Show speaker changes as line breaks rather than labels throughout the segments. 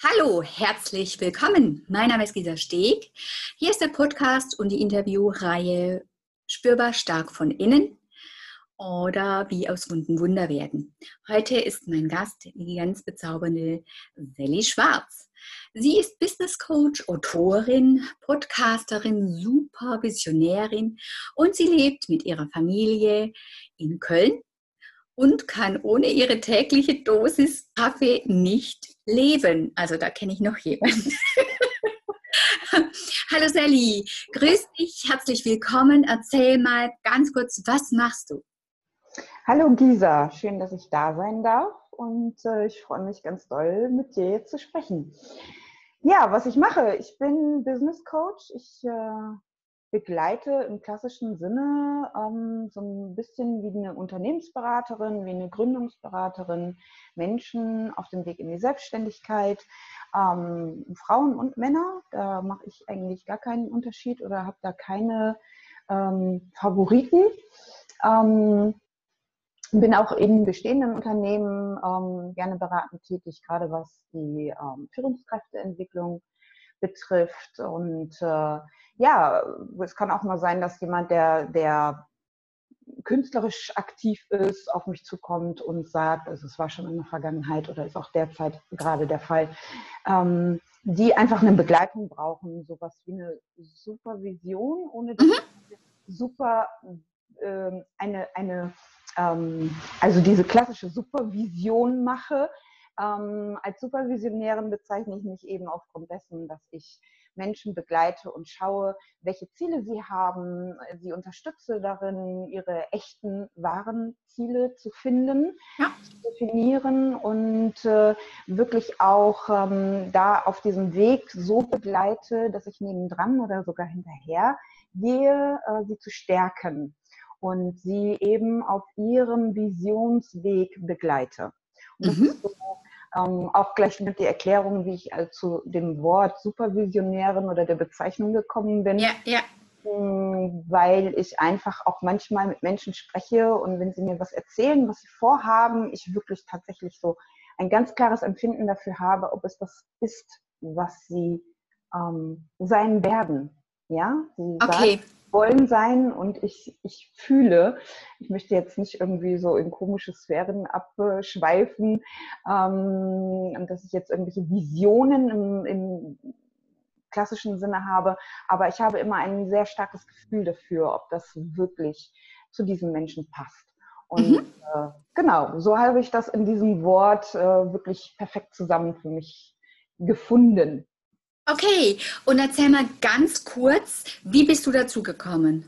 Hallo, herzlich willkommen. Mein Name ist Gisa Steg. Hier ist der Podcast und die Interviewreihe Spürbar stark von innen oder wie aus Wunden Wunder werden. Heute ist mein Gast die ganz bezaubernde Sally Schwarz. Sie ist Business Coach, Autorin, Podcasterin, Supervisionärin und sie lebt mit ihrer Familie in Köln und kann ohne ihre tägliche Dosis Kaffee nicht leben. Also da kenne ich noch jemanden. Hallo Sally, grüß dich, herzlich willkommen. Erzähl mal ganz kurz, was machst du?
Hallo Gisa, schön, dass ich da sein darf und äh, ich freue mich ganz doll, mit dir zu sprechen. Ja, was ich mache, ich bin Business Coach. Ich äh, begleite im klassischen Sinne ähm, so ein bisschen wie eine Unternehmensberaterin, wie eine Gründungsberaterin Menschen auf dem Weg in die Selbstständigkeit, ähm, Frauen und Männer. Da mache ich eigentlich gar keinen Unterschied oder habe da keine ähm, Favoriten. Ähm, bin auch in bestehenden Unternehmen ähm, gerne beratend tätig, gerade was die ähm, Führungskräfteentwicklung betrifft und äh, ja, es kann auch mal sein, dass jemand, der, der künstlerisch aktiv ist, auf mich zukommt und sagt, also es war schon in der Vergangenheit oder ist auch derzeit gerade der Fall, ähm, die einfach eine Begleitung brauchen, sowas wie eine Supervision, ohne dass mhm. super ähm, eine, eine ähm, also diese klassische Supervision mache. Ähm, als Supervisionärin bezeichne ich mich eben aufgrund dessen, dass ich Menschen begleite und schaue, welche Ziele sie haben. Sie unterstütze darin, ihre echten, wahren Ziele zu finden, ja. zu definieren und äh, wirklich auch ähm, da auf diesem Weg so begleite, dass ich nebendran oder sogar hinterher gehe, äh, sie zu stärken und sie eben auf ihrem Visionsweg begleite. Und das mhm. ist so ähm, auch gleich mit der Erklärung, wie ich also zu dem Wort Supervisionärin oder der Bezeichnung gekommen bin. Ja, ja. Hm, weil ich einfach auch manchmal mit Menschen spreche und wenn sie mir was erzählen, was sie vorhaben, ich wirklich tatsächlich so ein ganz klares Empfinden dafür habe, ob es das ist, was sie ähm, sein werden. Ja, sie okay. Sagen, wollen sein und ich, ich fühle. Ich möchte jetzt nicht irgendwie so in komische Sphären abschweifen, ähm, dass ich jetzt irgendwelche Visionen im, im klassischen Sinne habe, aber ich habe immer ein sehr starkes Gefühl dafür, ob das wirklich zu diesem Menschen passt. Und mhm. äh, genau, so habe ich das in diesem Wort äh, wirklich perfekt zusammen für mich gefunden.
Okay, und erzähl mal ganz kurz, wie bist du dazu gekommen?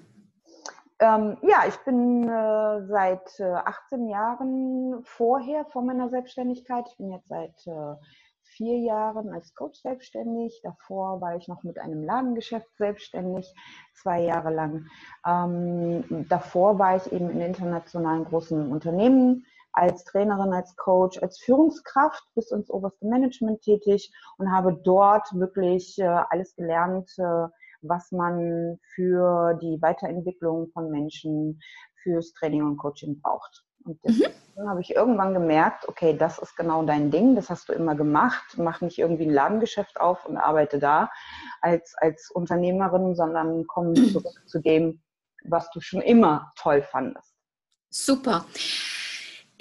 Ähm, ja, ich bin äh, seit äh, 18 Jahren vorher, vor meiner Selbstständigkeit, ich bin jetzt seit äh, vier Jahren als Coach selbstständig. Davor war ich noch mit einem Ladengeschäft selbstständig, zwei Jahre lang. Ähm, davor war ich eben in internationalen großen Unternehmen als Trainerin, als Coach, als Führungskraft bis ins oberste Management tätig und habe dort wirklich äh, alles gelernt, äh, was man für die Weiterentwicklung von Menschen, fürs Training und Coaching braucht. Und mhm. dann habe ich irgendwann gemerkt, okay, das ist genau dein Ding, das hast du immer gemacht. Mach nicht irgendwie ein Ladengeschäft auf und arbeite da als, als Unternehmerin, sondern komm zurück zu dem, was du schon immer toll fandest.
Super.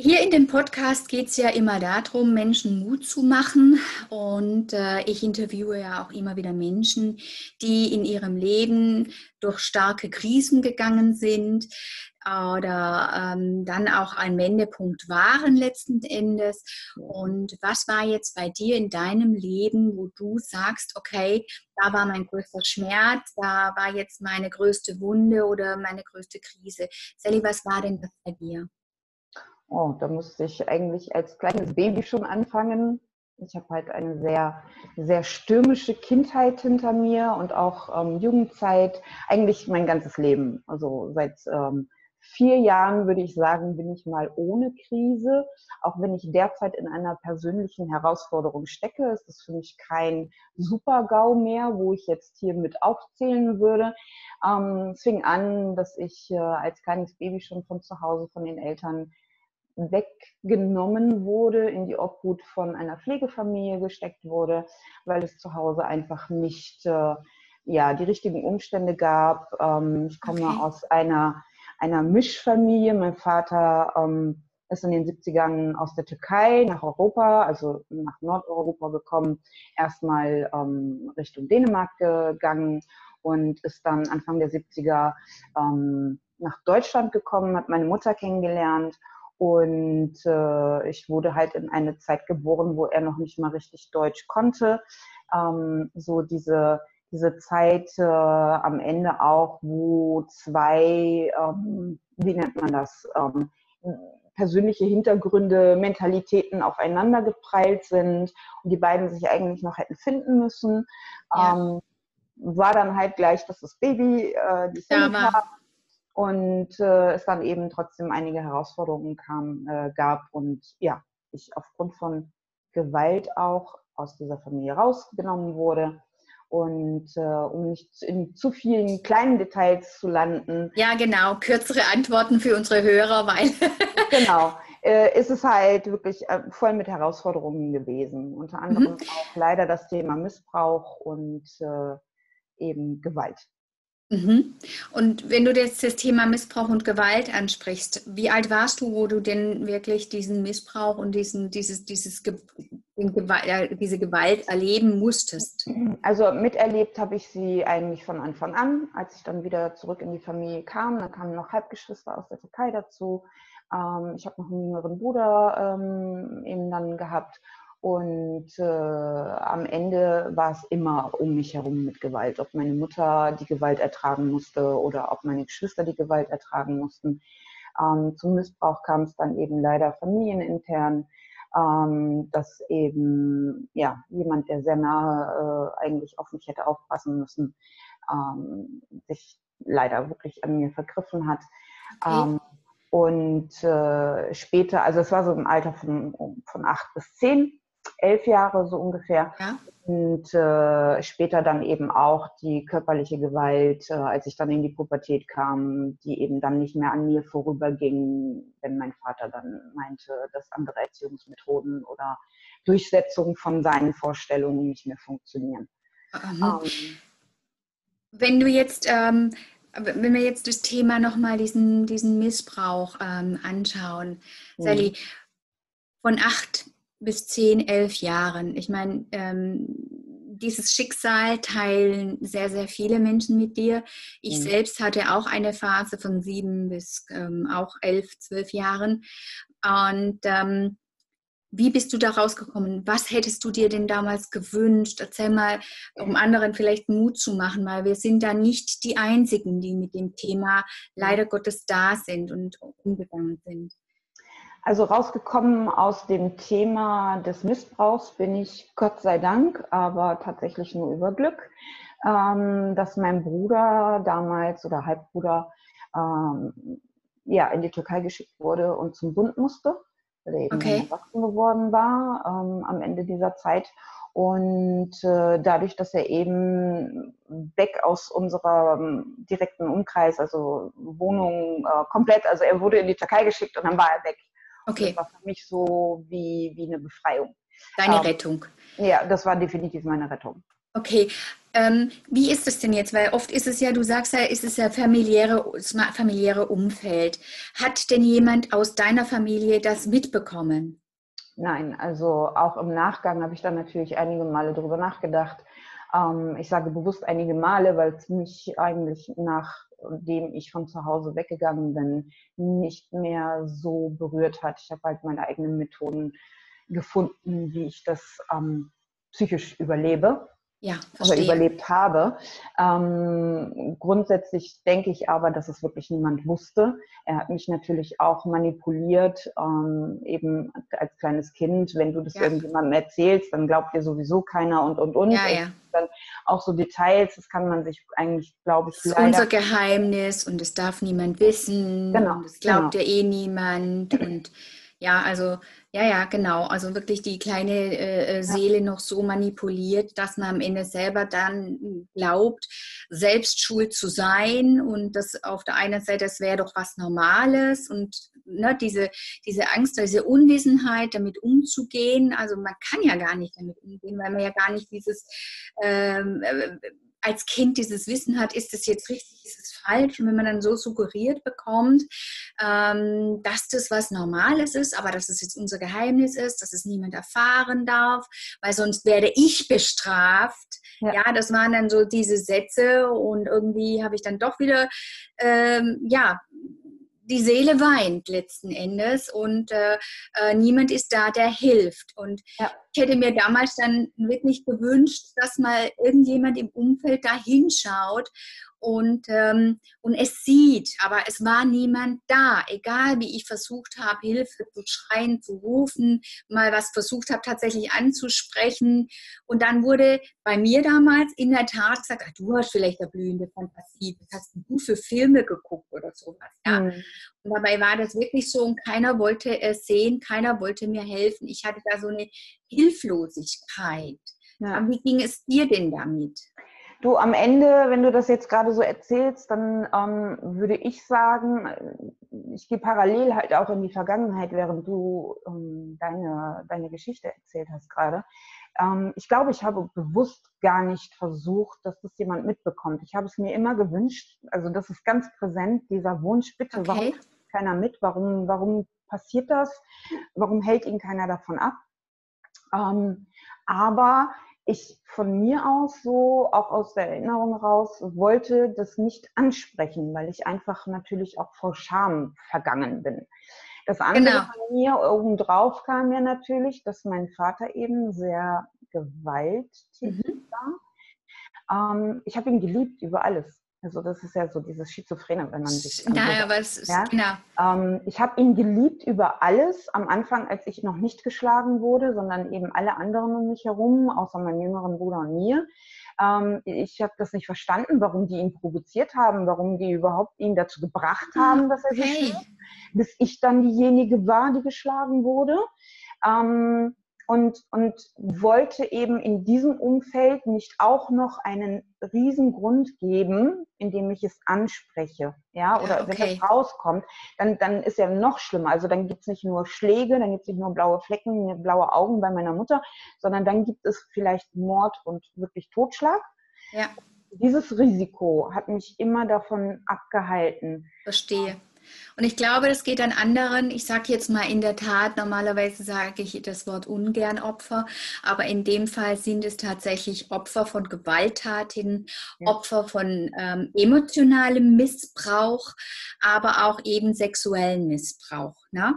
Hier in dem Podcast geht es ja immer darum, Menschen Mut zu machen. Und äh, ich interviewe ja auch immer wieder Menschen, die in ihrem Leben durch starke Krisen gegangen sind oder ähm, dann auch ein Wendepunkt waren letzten Endes. Und was war jetzt bei dir in deinem Leben, wo du sagst, okay, da war mein größter Schmerz, da war jetzt meine größte Wunde oder meine größte Krise. Sally, was war denn das bei dir?
Oh, da musste ich eigentlich als kleines Baby schon anfangen. Ich habe halt eine sehr, sehr stürmische Kindheit hinter mir und auch ähm, Jugendzeit, eigentlich mein ganzes Leben. Also seit ähm, vier Jahren würde ich sagen, bin ich mal ohne Krise. Auch wenn ich derzeit in einer persönlichen Herausforderung stecke, ist es für mich kein Super-GAU mehr, wo ich jetzt hier mit aufzählen würde. Ähm, es fing an, dass ich äh, als kleines Baby schon von zu Hause von den Eltern weggenommen wurde, in die Obhut von einer Pflegefamilie gesteckt wurde, weil es zu Hause einfach nicht äh, ja, die richtigen Umstände gab. Ähm, ich komme okay. aus einer, einer Mischfamilie. Mein Vater ähm, ist in den 70ern aus der Türkei nach Europa, also nach Nordeuropa gekommen, erstmal ähm, Richtung Dänemark gegangen und ist dann Anfang der 70er ähm, nach Deutschland gekommen, hat meine Mutter kennengelernt und äh, ich wurde halt in eine Zeit geboren, wo er noch nicht mal richtig Deutsch konnte. Ähm, so diese, diese Zeit äh, am Ende auch, wo zwei, ähm, wie nennt man das, ähm, persönliche Hintergründe, Mentalitäten aufeinander geprallt sind und die beiden sich eigentlich noch hätten finden müssen. Ja. Ähm, war dann halt gleich, dass das Baby äh, die Single ja, und äh, es dann eben trotzdem einige Herausforderungen kam, äh, gab und ja, ich aufgrund von Gewalt auch aus dieser Familie rausgenommen wurde. Und äh, um nicht in zu vielen kleinen Details zu landen.
Ja, genau, kürzere Antworten für unsere Hörer, weil.
genau, äh, ist es halt wirklich äh, voll mit Herausforderungen gewesen. Unter anderem mhm. auch leider das Thema Missbrauch und äh, eben Gewalt.
Mhm. Und wenn du jetzt das Thema Missbrauch und Gewalt ansprichst, wie alt warst du, wo du denn wirklich diesen Missbrauch und diesen, dieses, dieses diese Gewalt erleben musstest?
Also miterlebt habe ich sie eigentlich von Anfang an, als ich dann wieder zurück in die Familie kam. Da kamen noch Halbgeschwister aus der Türkei dazu. Ähm, ich habe noch einen jüngeren Bruder ähm, eben dann gehabt. Und äh, am Ende war es immer um mich herum mit Gewalt. Ob meine Mutter die Gewalt ertragen musste oder ob meine Geschwister die Gewalt ertragen mussten. Ähm, zum Missbrauch kam es dann eben leider familienintern, ähm, dass eben ja, jemand, der sehr nahe äh, eigentlich auf mich hätte aufpassen müssen, ähm, sich leider wirklich an mir vergriffen hat. Okay. Ähm, und äh, später, also es war so im Alter von, von acht bis zehn, elf Jahre so ungefähr. Ja. Und äh, später dann eben auch die körperliche Gewalt, äh, als ich dann in die Pubertät kam, die eben dann nicht mehr an mir vorüberging, wenn mein Vater dann meinte, dass andere Erziehungsmethoden oder Durchsetzung von seinen Vorstellungen nicht mehr funktionieren.
Ähm, wenn du jetzt, ähm, wenn wir jetzt das Thema nochmal diesen, diesen Missbrauch ähm, anschauen, Sally, von acht bis zehn, elf Jahren. Ich meine, ähm, dieses Schicksal teilen sehr, sehr viele Menschen mit dir. Ich mhm. selbst hatte auch eine Phase von sieben bis ähm, auch elf, zwölf Jahren. Und ähm, wie bist du da rausgekommen? Was hättest du dir denn damals gewünscht? Erzähl mal, um anderen vielleicht Mut zu machen, weil wir sind da nicht die Einzigen, die mit dem Thema leider Gottes da sind und umgegangen sind.
Also rausgekommen aus dem Thema des Missbrauchs bin ich Gott sei Dank, aber tatsächlich nur über Glück, ähm, dass mein Bruder damals oder Halbbruder ähm, ja, in die Türkei geschickt wurde und zum Bund musste, weil er eben okay. erwachsen geworden war ähm, am Ende dieser Zeit. Und äh, dadurch, dass er eben weg aus unserem direkten Umkreis, also Wohnung äh, komplett, also er wurde in die Türkei geschickt und dann war er weg. Okay. Das war für mich so wie, wie eine Befreiung.
Deine ähm, Rettung.
Ja, das war definitiv meine Rettung.
Okay, ähm, wie ist es denn jetzt? Weil oft ist es ja, du sagst ja, ist es ja familiäre, familiäre Umfeld. Hat denn jemand aus deiner Familie das mitbekommen?
Nein, also auch im Nachgang habe ich dann natürlich einige Male darüber nachgedacht. Ähm, ich sage bewusst einige Male, weil es mich eigentlich nach dem ich von zu Hause weggegangen bin, nicht mehr so berührt hat. Ich habe halt meine eigenen Methoden gefunden, wie ich das ähm, psychisch überlebe
ja,
oder überlebt habe. Ähm, grundsätzlich denke ich aber, dass es wirklich niemand wusste. Er hat mich natürlich auch manipuliert, ähm, eben als kleines Kind. Wenn du das ja. irgendjemandem erzählst, dann glaubt dir sowieso keiner und und und.
Ja, ja.
dann auch so Details, das kann man sich eigentlich, glaube ich,
das ist unser Geheimnis und es darf niemand wissen. Genau. Und es glaubt genau. ja eh niemand und Ja, also, ja, ja, genau. Also wirklich die kleine äh, äh Seele noch so manipuliert, dass man am Ende selber dann glaubt, selbst schuld zu sein und das auf der einen Seite, das wäre doch was Normales und ne, diese, diese Angst, diese Unwissenheit, damit umzugehen. Also man kann ja gar nicht damit umgehen, weil man ja gar nicht dieses ähm, äh, als Kind dieses Wissen hat, ist es jetzt richtig, ist es falsch? Und wenn man dann so suggeriert bekommt, ähm, dass das was Normales ist, aber dass es jetzt unser Geheimnis ist, dass es niemand erfahren darf, weil sonst werde ich bestraft. Ja, ja das waren dann so diese Sätze und irgendwie habe ich dann doch wieder, ähm, ja, die Seele weint letzten Endes und äh, äh, niemand ist da, der hilft. Und ja. ich hätte mir damals dann wirklich gewünscht, dass mal irgendjemand im Umfeld da hinschaut und, ähm, und es sieht, aber es war niemand da, egal wie ich versucht habe, Hilfe zu schreien, zu rufen, mal was versucht habe, tatsächlich anzusprechen. Und dann wurde bei mir damals in der Tat gesagt, ach, du hast vielleicht eine blühende Fantasie, was hast du für Filme geguckt oder sowas. Ja? Mhm. Und dabei war das wirklich so und keiner wollte es sehen, keiner wollte mir helfen. Ich hatte da so eine Hilflosigkeit. Ja. wie ging es dir denn damit?
Du, am Ende, wenn du das jetzt gerade so erzählst, dann ähm, würde ich sagen, ich gehe parallel halt auch in die Vergangenheit, während du ähm, deine, deine Geschichte erzählt hast gerade. Ähm, ich glaube, ich habe bewusst gar nicht versucht, dass das jemand mitbekommt. Ich habe es mir immer gewünscht, also das ist ganz präsent, dieser Wunsch, bitte, okay. warum keiner mit? Warum, warum passiert das? Warum hält ihn keiner davon ab? Ähm, aber ich von mir aus so, auch aus der Erinnerung raus, wollte das nicht ansprechen, weil ich einfach natürlich auch vor Scham vergangen bin. Das andere genau. von mir obendrauf kam ja natürlich, dass mein Vater eben sehr gewalttätig mhm. war. Ähm, ich habe ihn geliebt über alles. Also das ist ja so dieses Schizophrene, wenn man sich.
Naja, aber es ist, ja? genau.
Ähm, ich habe ihn geliebt über alles. Am Anfang, als ich noch nicht geschlagen wurde, sondern eben alle anderen um mich herum, außer meinem jüngeren Bruder und mir. Ähm, ich habe das nicht verstanden, warum die ihn provoziert haben, warum die überhaupt ihn dazu gebracht haben, dass er sich schlägt, bis ich dann diejenige war, die geschlagen wurde. Ähm, und, und wollte eben in diesem Umfeld nicht auch noch einen riesen Grund geben, indem ich es anspreche. Ja, oder okay. wenn das rauskommt, dann, dann ist ja noch schlimmer. Also dann gibt es nicht nur Schläge, dann gibt es nicht nur blaue Flecken, blaue Augen bei meiner Mutter, sondern dann gibt es vielleicht Mord und wirklich Totschlag. Ja. Dieses Risiko hat mich immer davon abgehalten.
Verstehe. Und ich glaube, das geht an anderen. Ich sage jetzt mal in der Tat, normalerweise sage ich das Wort ungern Opfer, aber in dem Fall sind es tatsächlich Opfer von Gewalttaten, ja. Opfer von ähm, emotionalem Missbrauch, aber auch eben sexuellen Missbrauch. Ne?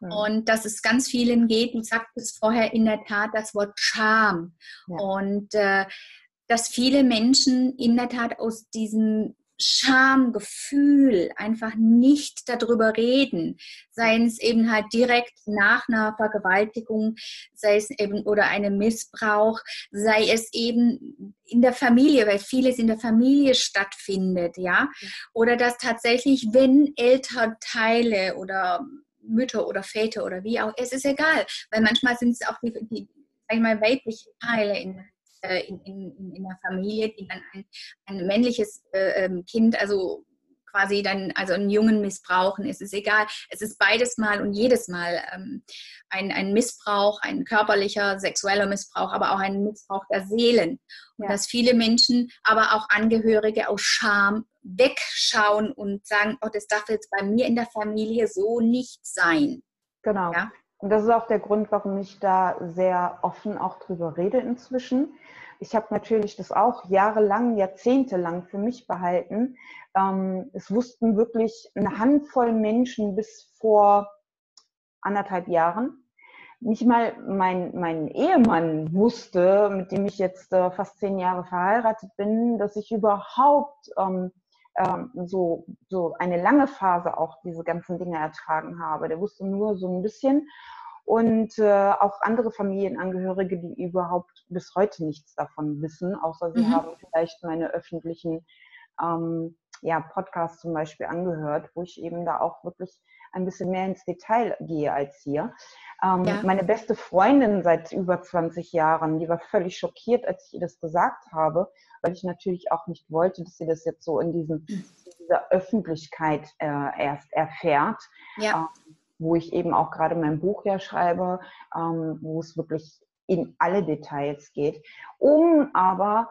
Ja. Und dass es ganz vielen geht, du sagtest vorher in der Tat das Wort Scham. Ja. Und äh, dass viele Menschen in der Tat aus diesem Schamgefühl, einfach nicht darüber reden, sei es eben halt direkt nach einer Vergewaltigung, sei es eben oder einem Missbrauch, sei es eben in der Familie, weil vieles in der Familie stattfindet, ja, oder dass tatsächlich, wenn Elternteile oder Mütter oder Väter oder wie auch, es ist egal, weil manchmal sind es auch die, die sag ich mal, weiblichen Teile in äh, in, in, in der Familie, die dann ein, ein männliches äh, ähm, Kind, also quasi dann, also einen Jungen missbrauchen, es ist egal. Es ist beides Mal und jedes Mal ähm, ein, ein Missbrauch, ein körperlicher, sexueller Missbrauch, aber auch ein Missbrauch der Seelen. Und ja. dass viele Menschen, aber auch Angehörige aus Scham wegschauen und sagen, oh, das darf jetzt bei mir in der Familie so nicht sein.
Genau. Ja? Und das ist auch der Grund, warum ich da sehr offen auch drüber rede inzwischen. Ich habe natürlich das auch jahrelang, jahrzehntelang für mich behalten. Ähm, es wussten wirklich eine Handvoll Menschen bis vor anderthalb Jahren. Nicht mal mein, mein Ehemann wusste, mit dem ich jetzt äh, fast zehn Jahre verheiratet bin, dass ich überhaupt ähm, so, so eine lange Phase auch diese ganzen Dinge ertragen habe. Der wusste nur so ein bisschen. Und äh, auch andere Familienangehörige, die überhaupt bis heute nichts davon wissen, außer sie mhm. haben vielleicht meine öffentlichen ähm, ja, Podcasts zum Beispiel angehört, wo ich eben da auch wirklich ein bisschen mehr ins Detail gehe als hier. Ähm, ja. Meine beste Freundin seit über 20 Jahren, die war völlig schockiert, als ich ihr das gesagt habe, weil ich natürlich auch nicht wollte, dass sie das jetzt so in, diesem, in dieser Öffentlichkeit äh, erst erfährt. Ja. Ähm, wo ich eben auch gerade mein Buch ja schreibe, ähm, wo es wirklich in alle Details geht, um aber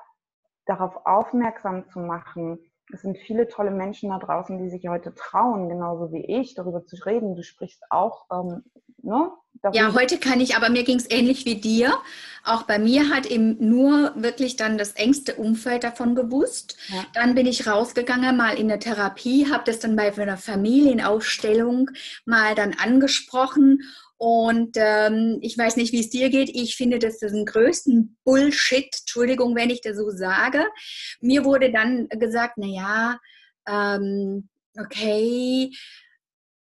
darauf aufmerksam zu machen, es sind viele tolle Menschen da draußen, die sich heute trauen, genauso wie ich, darüber zu reden. Du sprichst auch ähm,
ne, ja, heute kann ich, aber mir ging es ähnlich wie dir. Auch bei mir hat eben nur wirklich dann das engste Umfeld davon gewusst. Ja. Dann bin ich rausgegangen, mal in der Therapie, habe das dann bei einer Familienausstellung mal dann angesprochen. Und ähm, ich weiß nicht, wie es dir geht. Ich finde, das ist den größten Bullshit. Entschuldigung, wenn ich das so sage. Mir wurde dann gesagt, na ja, ähm, okay,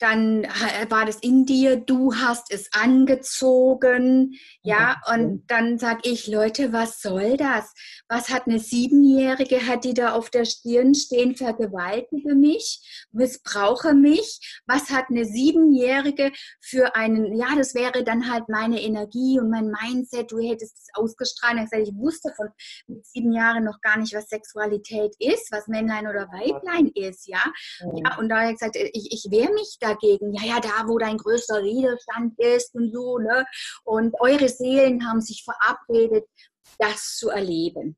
dann war das in dir, du hast es angezogen, ja, und dann sag ich, Leute, was soll das? Was hat eine Siebenjährige, hat die da auf der Stirn stehen, vergewaltige mich, missbrauche mich? Was hat eine Siebenjährige für einen, ja, das wäre dann halt meine Energie und mein Mindset, du hättest es ausgestrahlt. Ich, gesagt, ich wusste von mit sieben Jahren noch gar nicht, was Sexualität ist, was Männlein oder Weiblein ist, ja. ja und da habe ich gesagt, ich, ich wehre mich da dagegen, ja, ja, da, wo dein größter Widerstand ist und so, ne? Und eure Seelen haben sich verabredet, das zu erleben.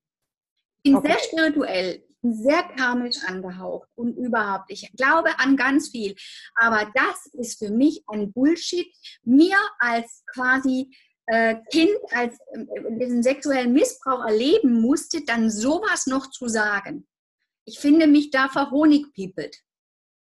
Ich bin okay. sehr spirituell, sehr karmisch angehaucht und überhaupt, ich glaube an ganz viel. Aber das ist für mich ein Bullshit. Mir als quasi äh, Kind, als äh, diesen sexuellen Missbrauch erleben musste, dann sowas noch zu sagen. Ich finde mich da verhonigpiepelt.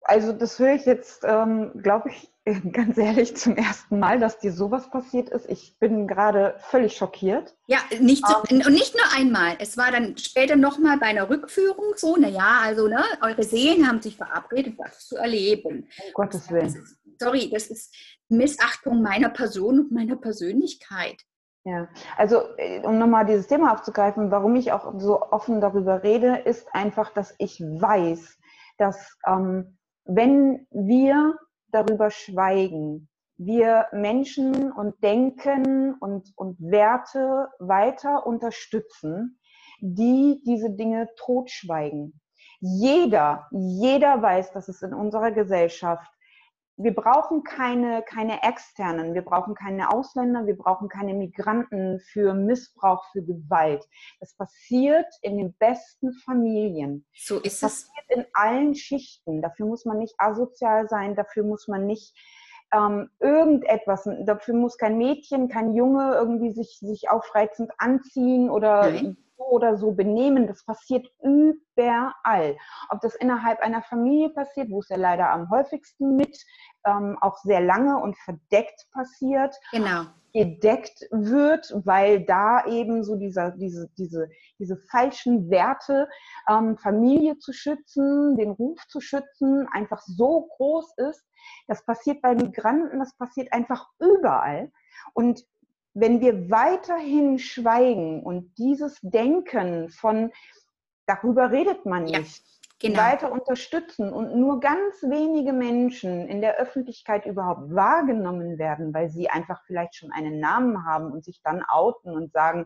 Also das höre ich jetzt, ähm, glaube ich, ganz ehrlich zum ersten Mal, dass dir sowas passiert ist. Ich bin gerade völlig schockiert.
Ja, nicht so, ähm, und nicht nur einmal. Es war dann später nochmal bei einer Rückführung so, naja, also ne, eure Seelen haben sich verabredet, was zu erleben.
Um Gottes Willen.
Das ist, sorry, das ist Missachtung meiner Person und meiner Persönlichkeit.
Ja, also äh, um nochmal dieses Thema aufzugreifen, warum ich auch so offen darüber rede, ist einfach, dass ich weiß, dass ähm, wenn wir darüber schweigen, wir Menschen und Denken und, und Werte weiter unterstützen, die diese Dinge totschweigen. Jeder, jeder weiß, dass es in unserer Gesellschaft wir brauchen keine, keine externen, wir brauchen keine Ausländer, wir brauchen keine Migranten für Missbrauch, für Gewalt. Das passiert in den besten Familien.
So ist
das es. passiert in allen Schichten. Dafür muss man nicht asozial sein, dafür muss man nicht ähm, irgendetwas, dafür muss kein Mädchen, kein Junge irgendwie sich, sich aufreizend anziehen oder Nein so oder so benehmen, das passiert überall. Ob das innerhalb einer Familie passiert, wo es ja leider am häufigsten mit ähm, auch sehr lange und verdeckt passiert.
Genau.
Gedeckt wird, weil da eben so dieser, diese, diese, diese falschen Werte, ähm, Familie zu schützen, den Ruf zu schützen, einfach so groß ist. Das passiert bei Migranten, das passiert einfach überall. Und wenn wir weiterhin schweigen und dieses Denken von, darüber redet man nicht, ja, genau. weiter unterstützen und nur ganz wenige Menschen in der Öffentlichkeit überhaupt wahrgenommen werden, weil sie einfach vielleicht schon einen Namen haben und sich dann outen und sagen,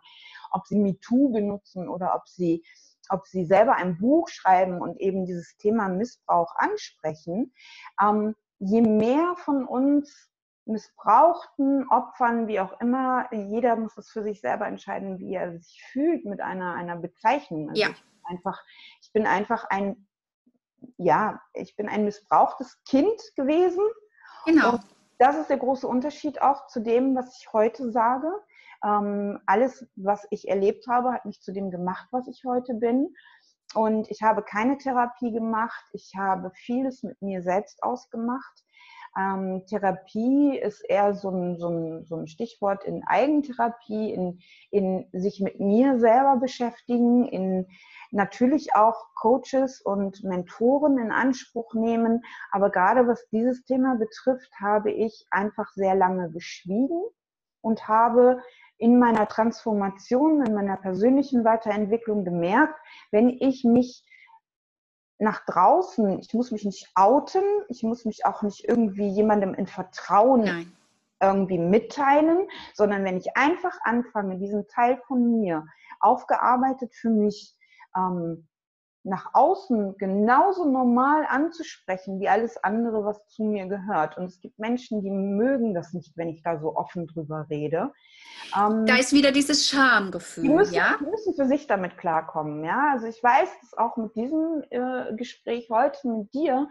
ob sie MeToo benutzen oder ob sie ob sie selber ein Buch schreiben und eben dieses Thema Missbrauch ansprechen, ähm, je mehr von uns missbrauchten Opfern, wie auch immer, jeder muss es für sich selber entscheiden, wie er sich fühlt mit einer, einer Bezeichnung.
Also ja.
ich bin einfach, ich bin einfach ein, ja, ich bin ein missbrauchtes Kind gewesen.
Genau.
Und das ist der große Unterschied auch zu dem, was ich heute sage. Ähm, alles, was ich erlebt habe, hat mich zu dem gemacht, was ich heute bin. Und ich habe keine Therapie gemacht. Ich habe vieles mit mir selbst ausgemacht. Ähm, Therapie ist eher so ein, so, ein, so ein Stichwort in Eigentherapie, in, in sich mit mir selber beschäftigen, in natürlich auch Coaches und Mentoren in Anspruch nehmen. Aber gerade was dieses Thema betrifft, habe ich einfach sehr lange geschwiegen und habe in meiner Transformation, in meiner persönlichen Weiterentwicklung gemerkt, wenn ich mich nach draußen, ich muss mich nicht outen, ich muss mich auch nicht irgendwie jemandem in Vertrauen Nein. irgendwie mitteilen, sondern wenn ich einfach anfange, diesen Teil von mir aufgearbeitet für mich ähm, nach außen genauso normal anzusprechen wie alles andere, was zu mir gehört. Und es gibt Menschen, die mögen das nicht, wenn ich da so offen drüber rede.
Ähm, da ist wieder dieses Schamgefühl,
die müssen,
ja?
Die müssen für sich damit klarkommen, ja. Also ich weiß, dass auch mit diesem äh, Gespräch heute mit dir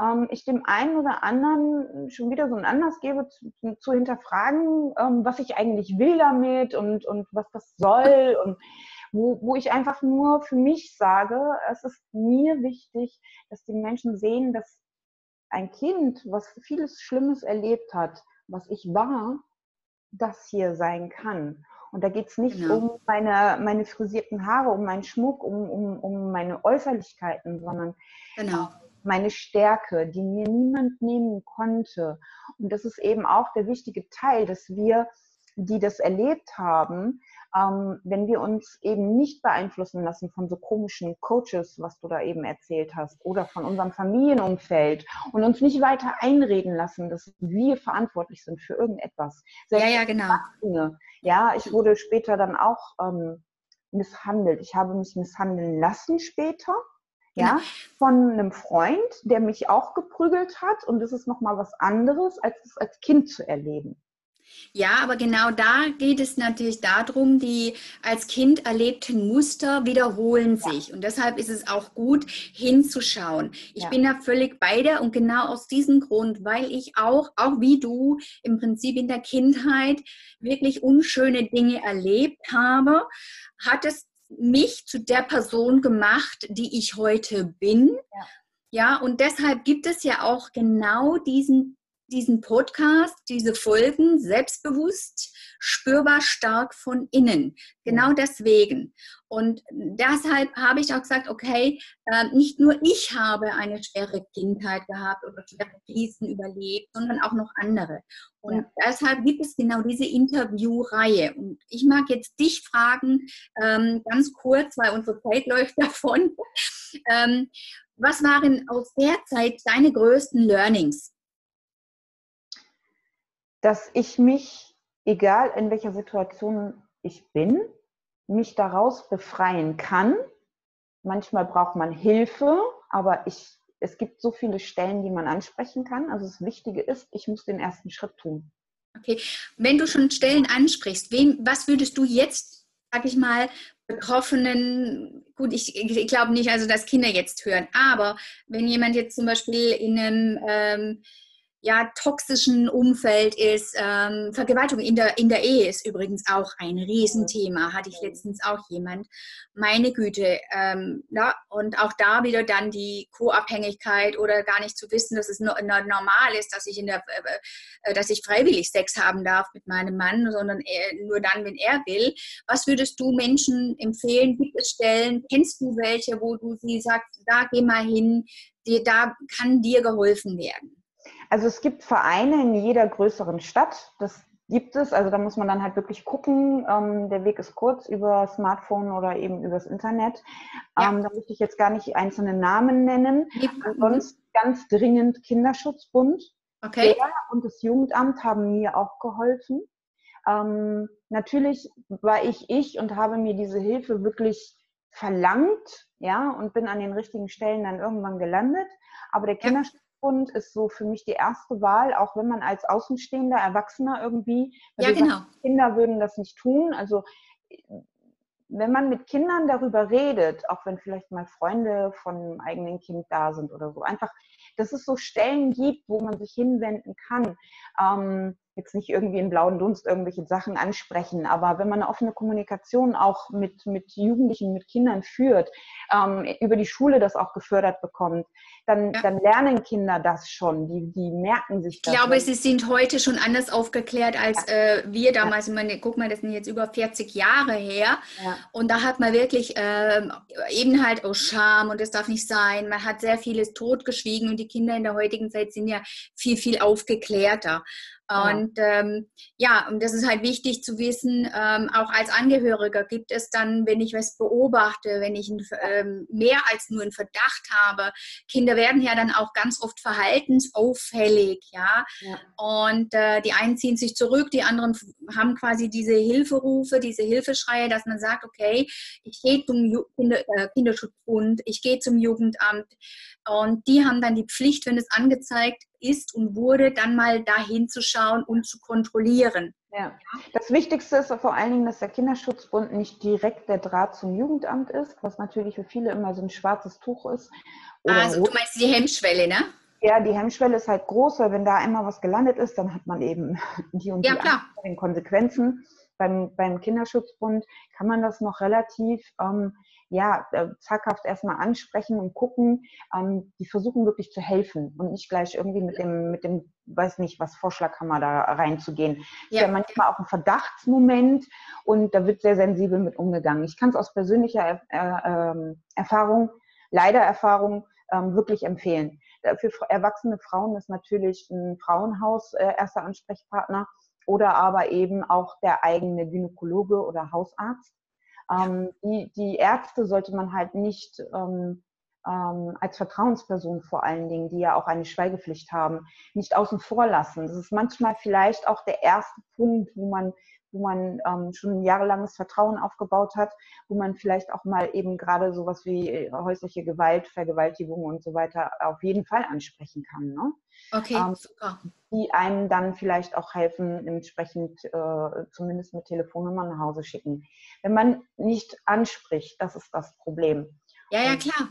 ähm, ich dem einen oder anderen schon wieder so einen Anlass gebe, zu, zu hinterfragen, ähm, was ich eigentlich will damit und, und was das soll und wo, wo ich einfach nur für mich sage, es ist mir wichtig, dass die Menschen sehen, dass ein Kind, was vieles Schlimmes erlebt hat, was ich war, das hier sein kann. Und da geht es nicht genau. um meine, meine frisierten Haare, um meinen Schmuck, um, um, um meine Äußerlichkeiten, sondern genau. meine Stärke, die mir niemand nehmen konnte. Und das ist eben auch der wichtige Teil, dass wir, die das erlebt haben, ähm, wenn wir uns eben nicht beeinflussen lassen von so komischen Coaches, was du da eben erzählt hast, oder von unserem Familienumfeld und uns nicht weiter einreden lassen, dass wir verantwortlich sind für irgendetwas.
Selbst ja, ja, genau.
Ja, ich wurde später dann auch ähm, misshandelt. Ich habe mich misshandeln lassen später. Ja, genau. von einem Freund, der mich auch geprügelt hat. Und das ist nochmal was anderes, als es als Kind zu erleben.
Ja, aber genau da geht es natürlich darum, die als Kind erlebten Muster wiederholen ja. sich. Und deshalb ist es auch gut, hinzuschauen. Ich ja. bin da völlig bei dir und genau aus diesem Grund, weil ich auch, auch wie du, im Prinzip in der Kindheit wirklich unschöne Dinge erlebt habe, hat es mich zu der Person gemacht, die ich heute bin. Ja. Ja, und deshalb gibt es ja auch genau diesen diesen Podcast, diese Folgen selbstbewusst, spürbar stark von innen. Genau deswegen. Und deshalb habe ich auch gesagt, okay, äh, nicht nur ich habe eine schwere Kindheit gehabt oder schwere Krisen überlebt, sondern auch noch andere. Und ja. deshalb gibt es genau diese Interviewreihe. Und ich mag jetzt dich fragen, ähm, ganz kurz, weil unsere Zeit läuft davon. Ähm, was waren aus der Zeit deine größten Learnings?
Dass ich mich, egal in welcher Situation ich bin, mich daraus befreien kann. Manchmal braucht man Hilfe, aber ich, es gibt so viele Stellen, die man ansprechen kann. Also das Wichtige ist, ich muss den ersten Schritt tun.
Okay, wenn du schon Stellen ansprichst, wem, was würdest du jetzt, sag ich mal, Betroffenen, gut, ich, ich glaube nicht, also dass Kinder jetzt hören, aber wenn jemand jetzt zum Beispiel in einem ähm, ja, toxischen Umfeld ist. Ähm, Vergewaltigung in der, in der Ehe ist übrigens auch ein Riesenthema, hatte ich letztens auch jemand. Meine Güte, ähm, ja, und auch da wieder dann die Co-Abhängigkeit oder gar nicht zu wissen, dass es no, no, normal ist, dass ich, in der, äh, äh dass ich freiwillig Sex haben darf mit meinem Mann, sondern er, nur dann, wenn er will. Was würdest du Menschen empfehlen? Gibt es Stellen? Kennst du welche, wo du sie sagst, da geh mal hin, die, da kann dir geholfen werden?
Also es gibt Vereine in jeder größeren Stadt. Das gibt es. Also da muss man dann halt wirklich gucken. Ähm, der Weg ist kurz über Smartphone oder eben übers Internet. Ja. Ähm, da möchte ich jetzt gar nicht einzelne Namen nennen. Ja. Ansonsten ganz dringend Kinderschutzbund.
Okay.
Der und das Jugendamt haben mir auch geholfen. Ähm, natürlich war ich ich und habe mir diese Hilfe wirklich verlangt, ja, und bin an den richtigen Stellen dann irgendwann gelandet. Aber der Kinderschutz Bund ist so für mich die erste Wahl, auch wenn man als außenstehender Erwachsener irgendwie,
ja, genau.
Sagt, Kinder würden das nicht tun. Also wenn man mit Kindern darüber redet, auch wenn vielleicht mal Freunde von einem eigenen Kind da sind oder so, einfach, dass es so Stellen gibt, wo man sich hinwenden kann. Ähm, jetzt nicht irgendwie in blauen Dunst irgendwelche Sachen ansprechen, aber wenn man eine offene Kommunikation auch mit, mit Jugendlichen, mit Kindern führt, ähm, über die Schule das auch gefördert bekommt, dann, ja. dann lernen Kinder das schon, die, die merken sich
das. Ich glaube, sie sind heute schon anders aufgeklärt als ja. äh, wir damals. Ja. Ich meine, guck mal, das sind jetzt über 40 Jahre her und da hat man wirklich äh, eben halt aus Scham und das darf nicht sein. Man hat sehr vieles totgeschwiegen und die Kinder in der heutigen Zeit sind ja viel, viel aufgeklärter. Und ja. Ähm, ja, und das ist halt wichtig zu wissen, ähm, auch als Angehöriger gibt es dann, wenn ich was beobachte, wenn ich ähm, mehr als nur einen Verdacht habe, Kinder werden ja dann auch ganz oft verhaltensauffällig, ja. ja. Und äh, die einen ziehen sich zurück, die anderen haben quasi diese Hilferufe, diese Hilfeschreie, dass man sagt, okay, ich gehe zum Ju Kinder, äh, Kinderschutzbund, ich gehe zum Jugendamt. Und die haben dann die Pflicht, wenn es angezeigt ist und wurde, dann mal dahin zu schauen und zu kontrollieren.
Ja. Das Wichtigste ist vor allen Dingen, dass der Kinderschutzbund nicht direkt der Draht zum Jugendamt ist, was natürlich für viele immer so ein schwarzes Tuch ist.
also du meinst die Hemmschwelle, ne?
Ja, die Hemmschwelle ist halt groß, weil wenn da einmal was gelandet ist, dann hat man eben die und
ja,
die Konsequenzen. Beim, beim Kinderschutzbund kann man das noch relativ ähm, ja, äh, zackhaft erstmal ansprechen und gucken. Ähm, die versuchen wirklich zu helfen und nicht gleich irgendwie mit dem, mit dem, weiß nicht, was Vorschlaghammer da reinzugehen. Ja. Ist ja manchmal auch ein Verdachtsmoment und da wird sehr sensibel mit umgegangen. Ich kann es aus persönlicher äh, äh, Erfahrung, leider Erfahrung, ähm, wirklich empfehlen. Für erwachsene Frauen ist natürlich ein Frauenhaus äh, erster Ansprechpartner oder aber eben auch der eigene Gynäkologe oder Hausarzt. Ähm, die, die Ärzte sollte man halt nicht ähm, ähm, als Vertrauensperson vor allen Dingen, die ja auch eine Schweigepflicht haben, nicht außen vor lassen. Das ist manchmal vielleicht auch der erste Punkt, wo man wo man ähm, schon ein jahrelanges Vertrauen aufgebaut hat, wo man vielleicht auch mal eben gerade sowas wie äh, häusliche Gewalt, Vergewaltigung und so weiter auf jeden Fall ansprechen kann. Ne?
Okay, ähm, super.
Die einem dann vielleicht auch helfen, entsprechend äh, zumindest mit Telefonnummern nach Hause schicken. Wenn man nicht anspricht, das ist das Problem.
Ja, ja, klar.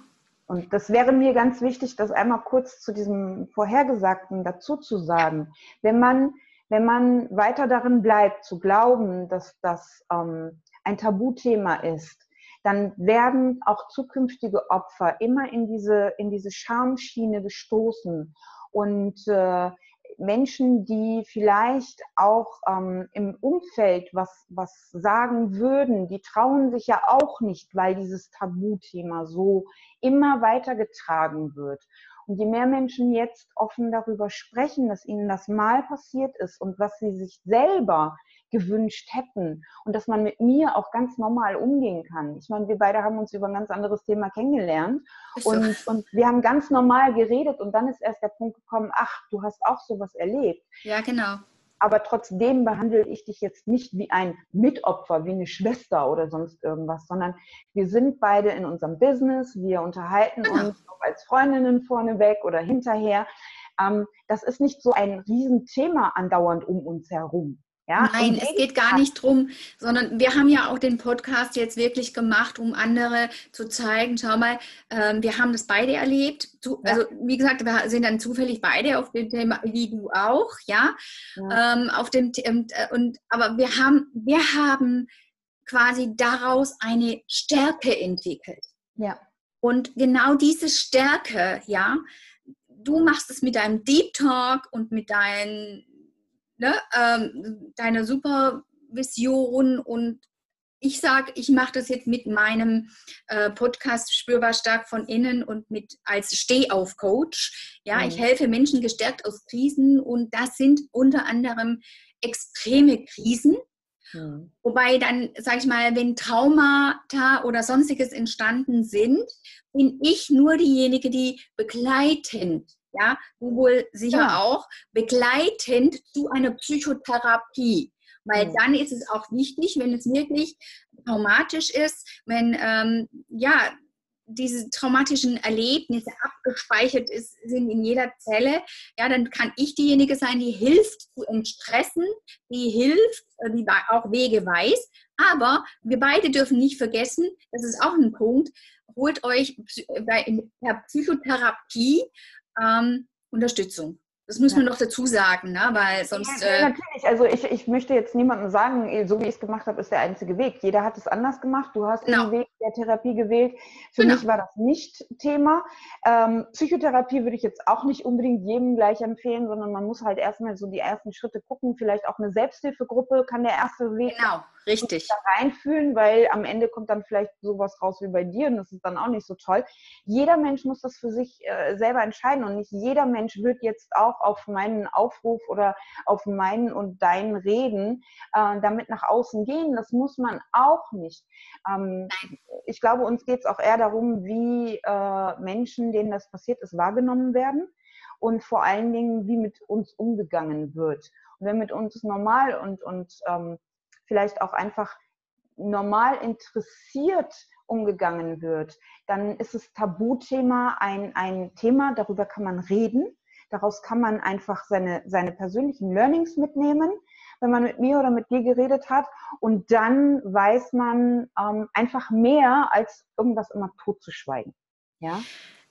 Und das wäre mir ganz wichtig, das einmal kurz zu diesem Vorhergesagten dazu zu sagen. Wenn man, wenn man weiter darin bleibt, zu glauben, dass das ähm, ein Tabuthema ist, dann werden auch zukünftige Opfer immer in diese, in diese Schamschiene gestoßen. Und äh, Menschen, die vielleicht auch ähm, im Umfeld was, was sagen würden, die trauen sich ja auch nicht, weil dieses Tabuthema so immer weitergetragen wird. Und je mehr Menschen jetzt offen darüber sprechen, dass ihnen das mal passiert ist und was sie sich selber gewünscht hätten und dass man mit mir auch ganz normal umgehen kann. Ich meine, wir beide haben uns über ein ganz anderes Thema kennengelernt und, so. und wir haben ganz normal geredet und dann ist erst der Punkt gekommen, ach, du hast auch sowas erlebt.
Ja, genau.
Aber trotzdem behandle ich dich jetzt nicht wie ein Mitopfer, wie eine Schwester oder sonst irgendwas, sondern wir sind beide in unserem Business, wir unterhalten genau. uns auch als Freundinnen vorneweg oder hinterher. Ähm, das ist nicht so ein Riesenthema andauernd um uns herum.
Ja, Nein, es geht gar nicht drum, sondern wir haben ja auch den Podcast jetzt wirklich gemacht, um andere zu zeigen, schau mal, ähm, wir haben das beide erlebt. Du, ja. Also wie gesagt, wir sind dann zufällig beide auf dem Thema, wie du auch, ja. ja. Ähm, auf dem und, äh, und aber wir haben, wir haben quasi daraus eine Stärke entwickelt.
Ja.
Und genau diese Stärke, ja, du machst es mit deinem Deep Talk und mit deinen ne, ähm, deine Supervision und ich sage, ich mache das jetzt mit meinem äh, Podcast Spürbar stark von innen und mit als Stehauf-Coach. Ja, mhm. ich helfe Menschen gestärkt aus Krisen und das sind unter anderem extreme Krisen. Mhm. Wobei dann, sage ich mal, wenn Traumata oder sonstiges entstanden sind, bin ich nur diejenige, die begleitend ja, du wohl sicher ja. auch, begleitend zu einer Psychotherapie. Weil mhm. dann ist es auch wichtig, wenn es wirklich traumatisch ist, wenn ähm, ja, diese traumatischen Erlebnisse abgespeichert ist, sind in jeder Zelle, ja, dann kann ich diejenige sein, die hilft zu entstressen, die hilft, äh, die auch Wege weiß. Aber wir beide dürfen nicht vergessen, das ist auch ein Punkt, holt euch bei der Psychotherapie ähm, Unterstützung. Das müssen ja. wir noch dazu sagen, ne? weil sonst.
Ja, äh, natürlich. Also ich, ich möchte jetzt niemandem sagen, so wie ich es gemacht habe, ist der einzige Weg. Jeder hat es anders gemacht. Du hast genau. den Weg der Therapie gewählt. Für genau. mich war das nicht Thema. Ähm, Psychotherapie würde ich jetzt auch nicht unbedingt jedem gleich empfehlen, sondern man muss halt erstmal so die ersten Schritte gucken. Vielleicht auch eine Selbsthilfegruppe kann der erste Weg
genau. Richtig.
Da reinfühlen, weil am Ende kommt dann vielleicht sowas raus wie bei dir und das ist dann auch nicht so toll. Jeder Mensch muss das für sich äh, selber entscheiden und nicht jeder Mensch wird jetzt auch auf meinen Aufruf oder auf meinen und deinen Reden äh, damit nach außen gehen. Das muss man auch nicht. Ähm, ich glaube, uns geht es auch eher darum, wie äh, Menschen, denen das passiert ist, wahrgenommen werden und vor allen Dingen, wie mit uns umgegangen wird. Und wenn mit uns normal und, und ähm, vielleicht auch einfach normal interessiert umgegangen wird, dann ist das Tabuthema ein, ein Thema, darüber kann man reden. Daraus kann man einfach seine, seine persönlichen Learnings mitnehmen, wenn man mit mir oder mit dir geredet hat. Und dann weiß man ähm, einfach mehr, als irgendwas immer totzuschweigen. Ja?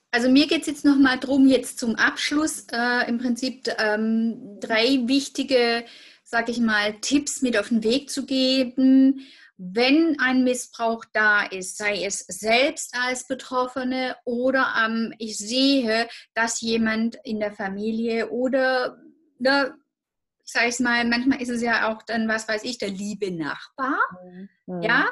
Also mir geht es jetzt nochmal darum, jetzt zum Abschluss äh, im Prinzip ähm, drei wichtige, sag ich mal, Tipps mit auf den Weg zu geben, wenn ein Missbrauch da ist, sei es selbst als Betroffene oder ähm, ich sehe, dass jemand in der Familie oder, ne, sag ich mal, manchmal ist es ja auch dann, was weiß ich, der liebe Nachbar, mhm. ja,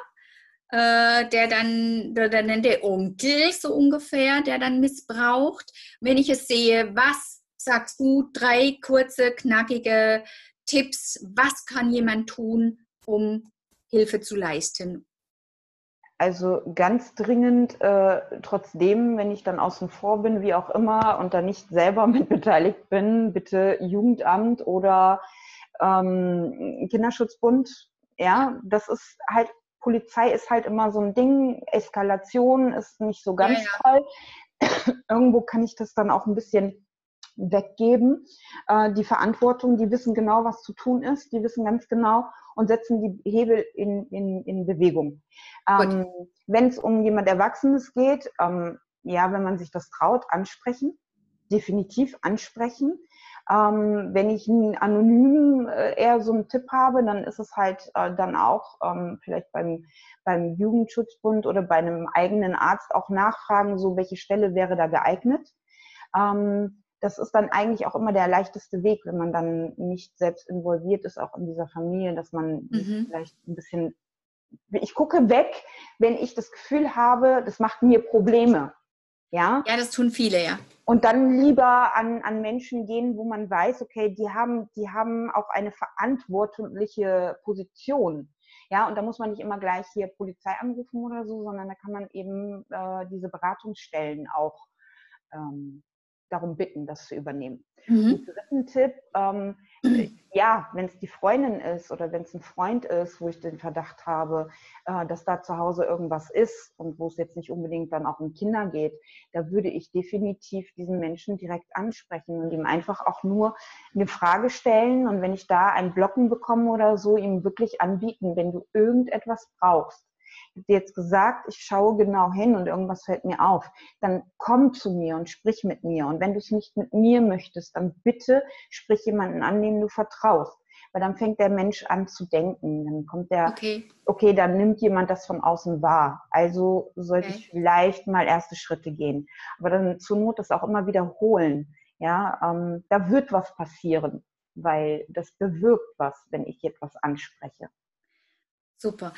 äh, der dann, der, der nennt der Onkel so ungefähr, der dann missbraucht. Wenn ich es sehe, was sagst du, drei kurze, knackige Tipps, was kann jemand tun, um Hilfe zu leisten?
Also ganz dringend, äh, trotzdem, wenn ich dann außen vor bin, wie auch immer, und da nicht selber mit beteiligt bin, bitte Jugendamt oder ähm, Kinderschutzbund. Ja, das ist halt Polizei ist halt immer so ein Ding, Eskalation ist nicht so ganz ja, ja. toll. Irgendwo kann ich das dann auch ein bisschen weggeben. Äh, die Verantwortung, die wissen genau, was zu tun ist, die wissen ganz genau und setzen die Hebel in, in, in Bewegung. Ähm, wenn es um jemand Erwachsenes geht, ähm, ja, wenn man sich das traut, ansprechen, definitiv ansprechen. Ähm, wenn ich einen anonymen äh, eher so einen Tipp habe, dann ist es halt äh, dann auch ähm, vielleicht beim, beim Jugendschutzbund oder bei einem eigenen Arzt auch nachfragen, so welche Stelle wäre da geeignet. Ähm, das ist dann eigentlich auch immer der leichteste Weg, wenn man dann nicht selbst involviert ist, auch in dieser Familie, dass man mhm. vielleicht ein bisschen, ich gucke weg, wenn ich das Gefühl habe, das macht mir Probleme. Ja?
ja, das tun viele, ja.
Und dann lieber an, an Menschen gehen, wo man weiß, okay, die haben, die haben auch eine verantwortliche Position. Ja, und da muss man nicht immer gleich hier Polizei anrufen oder so, sondern da kann man eben äh, diese Beratungsstellen auch ähm, darum bitten, das zu übernehmen. Mhm. dritten Tipp, ähm, ja, wenn es die Freundin ist oder wenn es ein Freund ist, wo ich den Verdacht habe, äh, dass da zu Hause irgendwas ist und wo es jetzt nicht unbedingt dann auch um Kinder geht, da würde ich definitiv diesen Menschen direkt ansprechen und ihm einfach auch nur eine Frage stellen und wenn ich da ein Blocken bekomme oder so, ihm wirklich anbieten, wenn du irgendetwas brauchst, jetzt gesagt, ich schaue genau hin und irgendwas fällt mir auf, dann komm zu mir und sprich mit mir. Und wenn du es nicht mit mir möchtest, dann bitte sprich jemanden an, dem du vertraust. Weil dann fängt der Mensch an zu denken. Dann kommt der, okay, okay dann nimmt jemand das von außen wahr. Also sollte okay. ich vielleicht mal erste Schritte gehen. Aber dann zur Not das auch immer wiederholen. Ja, ähm, da wird was passieren, weil das bewirkt was, wenn ich etwas anspreche.
Super.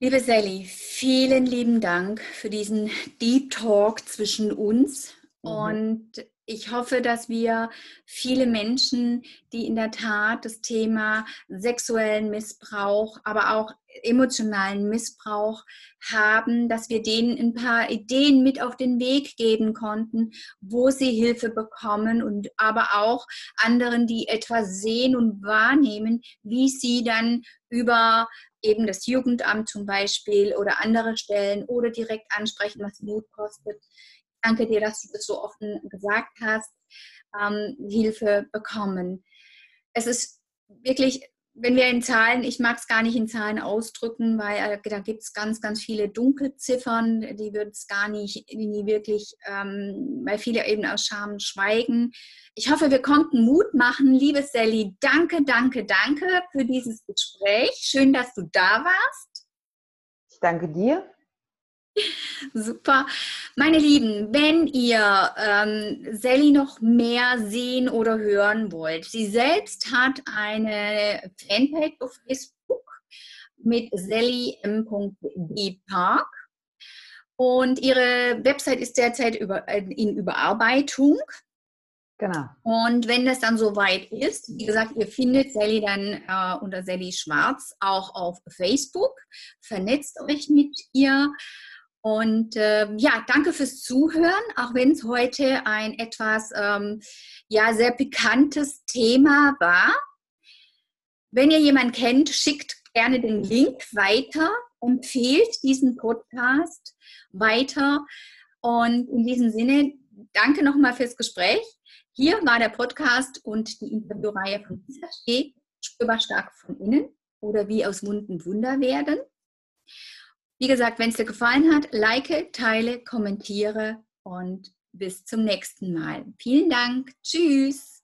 Liebe Sally, vielen lieben Dank für diesen Deep Talk zwischen uns. Mhm. Und ich hoffe, dass wir viele Menschen, die in der Tat das Thema sexuellen Missbrauch, aber auch emotionalen Missbrauch haben, dass wir denen ein paar Ideen mit auf den Weg geben konnten, wo sie Hilfe bekommen und aber auch anderen, die etwas sehen und wahrnehmen, wie sie dann über eben das Jugendamt zum Beispiel oder andere Stellen oder direkt ansprechen, was Mut kostet. Danke dir, dass du das so offen gesagt hast. Ähm, Hilfe bekommen. Es ist wirklich wenn wir in Zahlen, ich mag es gar nicht in Zahlen ausdrücken, weil äh, da gibt es ganz, ganz viele Dunkelziffern, die wird es gar nicht nie wirklich, ähm, weil viele eben aus Scham schweigen. Ich hoffe, wir konnten Mut machen. Liebe Sally, danke, danke, danke für dieses Gespräch. Schön, dass du da warst.
Ich danke dir.
Super. Meine Lieben, wenn ihr ähm, Sally noch mehr sehen oder hören wollt, sie selbst hat eine Fanpage auf Facebook. mit Sally M.D. Park. Und ihre Website ist derzeit über, in Überarbeitung.
Genau.
Und wenn das dann soweit ist, wie gesagt, ihr findet Sally dann äh, unter Sally Schwarz auch auf Facebook. Vernetzt euch mit ihr. Und äh, ja, danke fürs Zuhören, auch wenn es heute ein etwas ähm, ja, sehr pikantes Thema war. Wenn ihr jemanden kennt, schickt gerne den Link weiter, empfehlt diesen Podcast weiter. Und in diesem Sinne, danke nochmal fürs Gespräch. Hier war der Podcast und die Interviewreihe von Lisa Steg, spürbar stark von innen oder wie aus Wunden Wunder werden. Wie gesagt, wenn es dir gefallen hat, like, teile, kommentiere und bis zum nächsten Mal. Vielen Dank. Tschüss.